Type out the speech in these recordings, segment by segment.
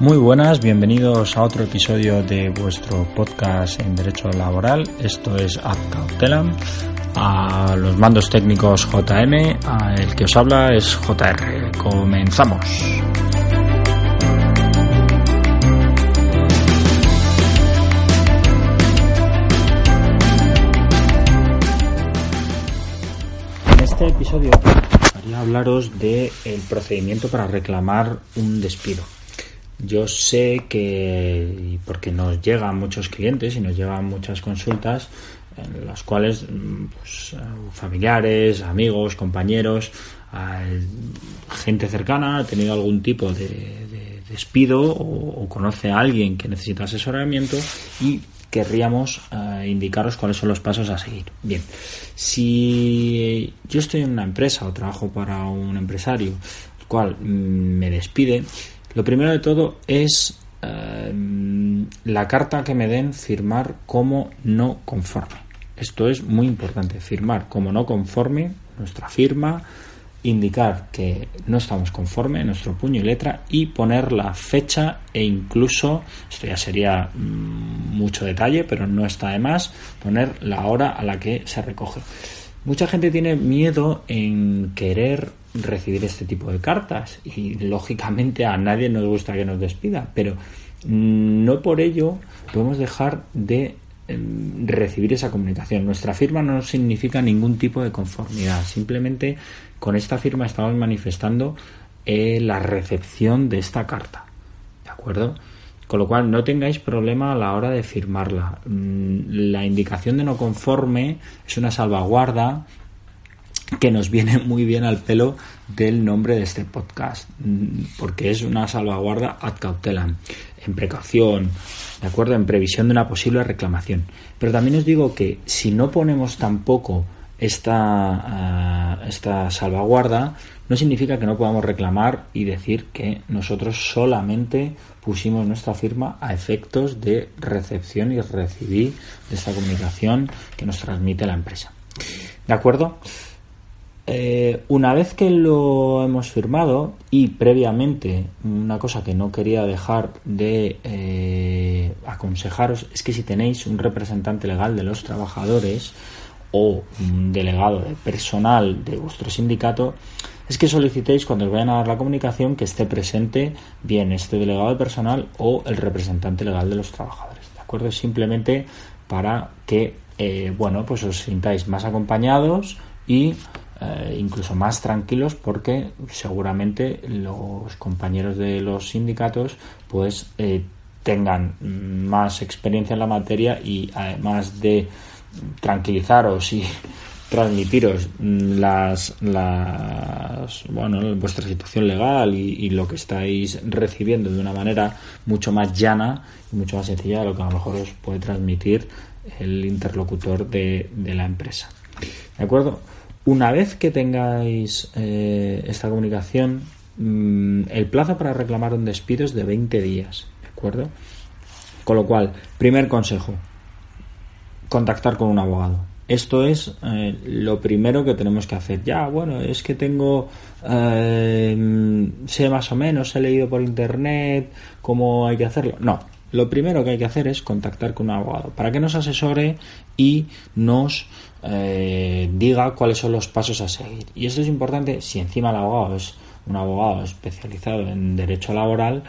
Muy buenas, bienvenidos a otro episodio de vuestro podcast en Derecho Laboral. Esto es Cautelam. A los mandos técnicos JM, a el que os habla es JR. Comenzamos. En este episodio quería hablaros del el procedimiento para reclamar un despido. Yo sé que, porque nos llegan muchos clientes y nos llegan muchas consultas, en las cuales mm, pues, familiares, amigos, compañeros, gente cercana ha tenido algún tipo de, despido o, conoce a alguien que necesita asesoramiento y querríamos eh, indicaros cuáles son los pasos a seguir. Bien, si yo estoy en una empresa o trabajo para un empresario, el cual mm, me despide, lo primero de todo es eh, la carta que me den firmar como no conforme. Esto es muy importante, firmar como no conforme nuestra firma, indicar que no estamos conforme, nuestro puño y letra y poner la fecha e incluso, esto ya sería mm, mucho detalle, pero no está de más, poner la hora a la que se recoge. Mucha gente tiene miedo en querer recibir este tipo de cartas y lógicamente a nadie nos gusta que nos despida, pero no por ello podemos dejar de em, recibir esa comunicación. Nuestra firma no significa ningún tipo de conformidad, simplemente con esta firma estamos manifestando eh, la recepción de esta carta. ¿De acuerdo? Con lo cual no tengáis problema a la hora de firmarla. Mm, la indicación de no conforme es una salvaguarda que nos viene muy bien al pelo del nombre de este podcast, mm, porque es una salvaguarda ad cautelam, en precaución, ¿de acuerdo? En previsión de una posible reclamación. Pero también os digo que si no ponemos tampoco esta, ah, esta salvaguarda, no significa que no podamos reclamar y decir que nosotros solamente pusimos nuestra firma a efectos de recepción y recibir de esta comunicación que nos transmite la empresa. ¿De acuerdo? Eh, una vez que lo hemos firmado y previamente, una cosa que no quería dejar de eh, aconsejaros es que si tenéis un representante legal de los trabajadores o un delegado de personal de vuestro sindicato, es que solicitéis cuando os vayan a dar la comunicación que esté presente bien este delegado de personal o el representante legal de los trabajadores. ¿De acuerdo? Simplemente para que, eh, bueno, pues os sintáis más acompañados y eh, incluso más tranquilos porque seguramente los compañeros de los sindicatos pues eh, tengan más experiencia en la materia y además de tranquilizaros y transmitiros las, bueno vuestra situación legal y, lo que estáis recibiendo de una manera mucho más llana y mucho más sencilla de lo que a lo mejor os puede transmitir el interlocutor de la empresa. De acuerdo una vez que tengáis eh, esta comunicación, mm, el plazo para reclamar un despido es de 20 días, ¿de acuerdo? Con lo cual, primer consejo, contactar con un abogado. Esto es eh, lo primero que tenemos que hacer. Ya, bueno, es que tengo, eh, sé más o menos, he leído por internet cómo hay que hacerlo. No, lo primero que hay que hacer es contactar con un abogado para que nos asesore y nos eh, diga cuáles son los pasos a seguir. Y esto es importante si encima el abogado es un abogado especializado en derecho laboral,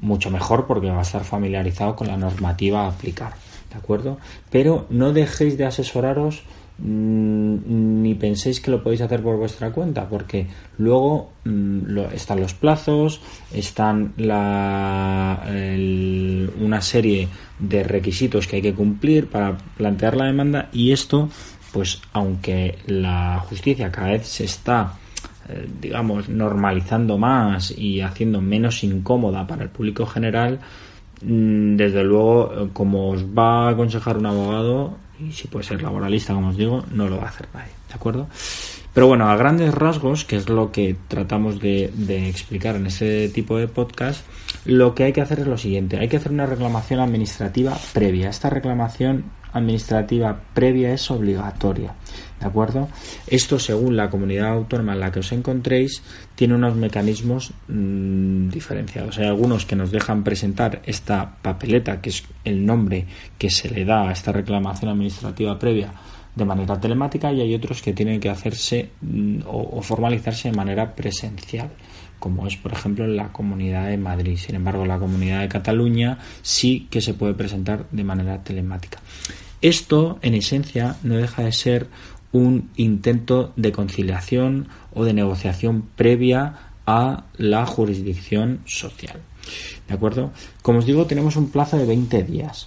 mucho mejor porque va a estar familiarizado con la normativa a aplicar. ¿De acuerdo? Pero no dejéis de asesoraros ni penséis que lo podéis hacer por vuestra cuenta, porque luego mm, están los plazos, están la, una serie de requisitos que hay que cumplir para plantear la demanda y esto, pues aunque la justicia cada vez se está eh, digamos normalizando más y haciendo menos incómoda para el público general, mm, desde luego, como os va a aconsejar un abogado, y si puede ser laboralista, como os digo, no lo va a hacer nadie, ¿de acuerdo? Pero bueno, a grandes rasgos, que es lo que tratamos de, explicar en este tipo de podcast, lo que hay que hacer es lo siguiente. Hay que hacer una reclamación administrativa previa. Esta reclamación administrativa previa es obligatoria. ¿De acuerdo? Esto, según la comunidad autónoma en la que os encontréis, tiene unos mecanismos mm, diferenciados. Hay algunos que nos dejan presentar esta papeleta, que es el nombre que se le da a esta reclamación administrativa previa de manera telemática y hay otros que tienen que hacerse mm, o, formalizarse de manera presencial como es por ejemplo la Comunidad de Madrid. Sin embargo, la Comunidad de Cataluña sí que se puede presentar de manera telemática. Esto, en esencia, no deja de ser un intento de conciliación o de negociación previa a la jurisdicción social. ¿De acuerdo? Como os digo, tenemos un plazo de 20 días.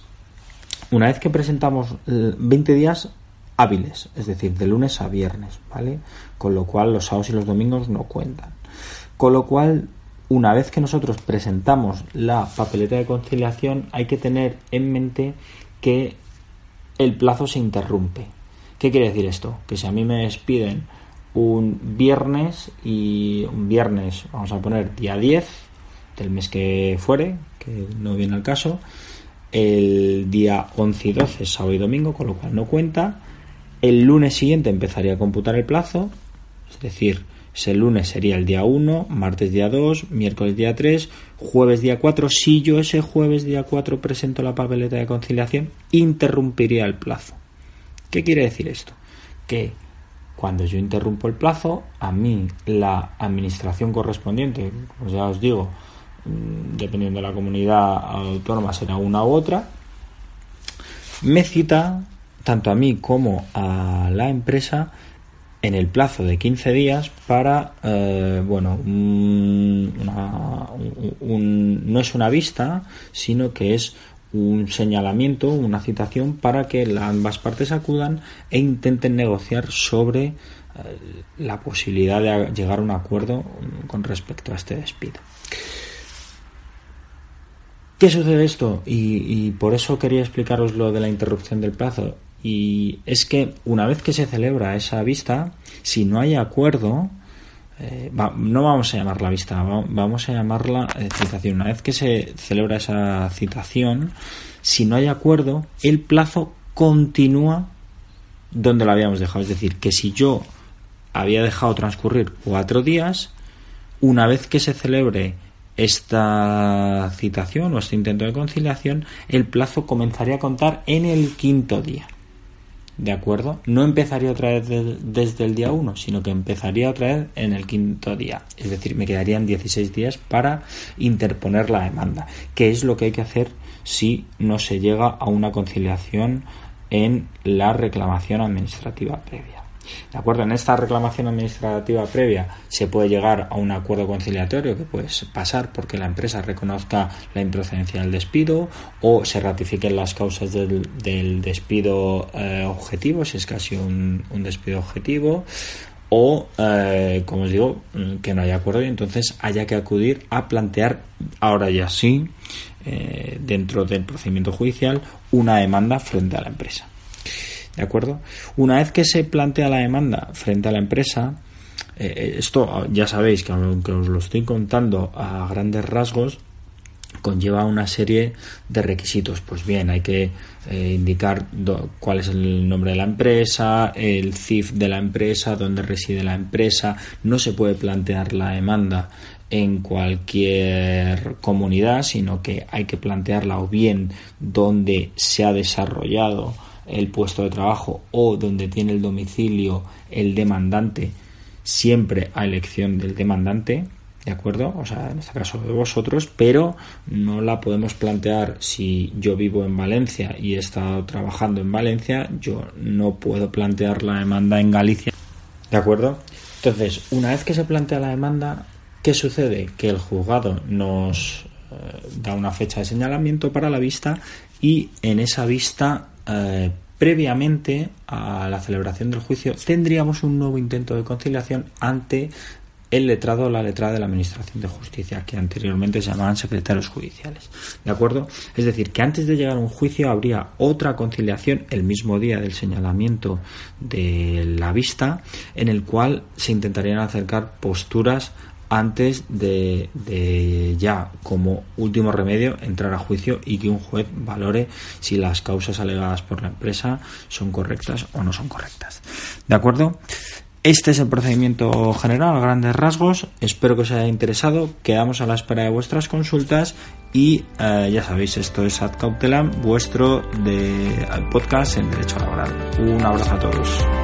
Una vez que presentamos 20 eh, días hábiles, es decir, de lunes a viernes, ¿vale? Con lo cual los sábados y los domingos no cuentan. Con lo cual, una vez que nosotros presentamos la papeleta de conciliación, hay que tener en mente que el plazo se interrumpe. ¿Qué quiere decir esto? Que si a mí me despiden un viernes y un viernes, vamos a poner día 10 del mes que fuere, que no viene al caso, el día 11 y 12 sábado y domingo, con lo cual no cuenta, el lunes siguiente empezaría a computar el plazo, es decir, ese lunes sería el día 1, martes día 2, miércoles día 3, jueves día 4. Si yo ese jueves día 4 presento la papeleta de conciliación, interrumpiría el plazo. ¿Qué quiere decir esto? Que cuando yo interrumpo el plazo, a mí la administración correspondiente, pues ya os digo, mm, dependiendo de la comunidad autónoma será una u otra, me cita tanto a mí como a la empresa en el plazo de 15 días para, eh, bueno, no es una vista, sino que es un señalamiento, una citación para que ambas partes acudan e intenten negociar sobre eh, la posibilidad de llegar a un acuerdo con respecto a este despido. ¿Qué sucede esto? Y, y por eso quería explicaros lo de la interrupción del plazo. Y es que una vez que se celebra esa vista, si no hay acuerdo, eh, no vamos a llamarla vista, vamos a llamarla eh, citación. Una vez que se celebra esa citación, si no hay acuerdo, el plazo continúa donde lo habíamos dejado. Es decir, que si yo había dejado transcurrir cuatro días, una vez que se celebre esta citación o este intento de conciliación, el plazo comenzaría a contar en el quinto día. ¿De acuerdo? No empezaría otra vez desde el día 1, sino que empezaría otra vez en el quinto día. Es decir, me quedarían 16 días para interponer la demanda, que es lo que hay que hacer si no se llega a una conciliación en la reclamación administrativa previa. ¿De acuerdo? En esta reclamación administrativa previa se puede llegar a un acuerdo conciliatorio que puede pasar porque la empresa reconozca la improcedencia del despido o se ratifiquen las causas del, despido eh, objetivo, si es casi un, despido objetivo, o, eh, como os digo, que no haya acuerdo y entonces haya que acudir a plantear, ahora ya sí, eh, dentro del procedimiento judicial, una demanda frente a la empresa. ¿De acuerdo? Una vez que se plantea la demanda frente a la empresa, eh, eh, esto ya sabéis que aunque os lo estoy contando a grandes rasgos, conlleva una serie de requisitos. Pues bien, hay que eh, indicar cuál es el nombre de la empresa, el CIF de la empresa, dónde reside la empresa. No se puede plantear la demanda en cualquier comunidad, sino que hay que plantearla o bien donde se ha desarrollado el puesto de trabajo o donde tiene el domicilio el demandante, siempre a elección del demandante, ¿de acuerdo? O sea, en este caso de vosotros, pero no la podemos plantear si yo vivo en Valencia y he estado trabajando en Valencia, yo no puedo plantear la demanda en Galicia, ¿de acuerdo? Entonces, una vez que se plantea la demanda, ¿qué sucede? Que el juzgado nos eh, da una fecha de señalamiento para la vista y en esa vista eh, previamente a la celebración del juicio tendríamos un nuevo intento de conciliación ante el letrado o la letrada de la Administración de Justicia, que anteriormente se llamaban secretarios judiciales. ¿De acuerdo? Es decir, que antes de llegar a un juicio habría otra conciliación el mismo día del señalamiento de la vista, en el cual se intentarían acercar posturas antes de, ya como último remedio entrar a juicio y que un juez valore si las causas alegadas por la empresa son correctas o no son correctas. ¿De acuerdo? Este es el procedimiento general a grandes rasgos. Espero que os haya interesado. Quedamos a la espera de vuestras consultas y eh, ya sabéis, esto es Ad Cautelam, vuestro de, podcast en Derecho Laboral. Un abrazo a todos.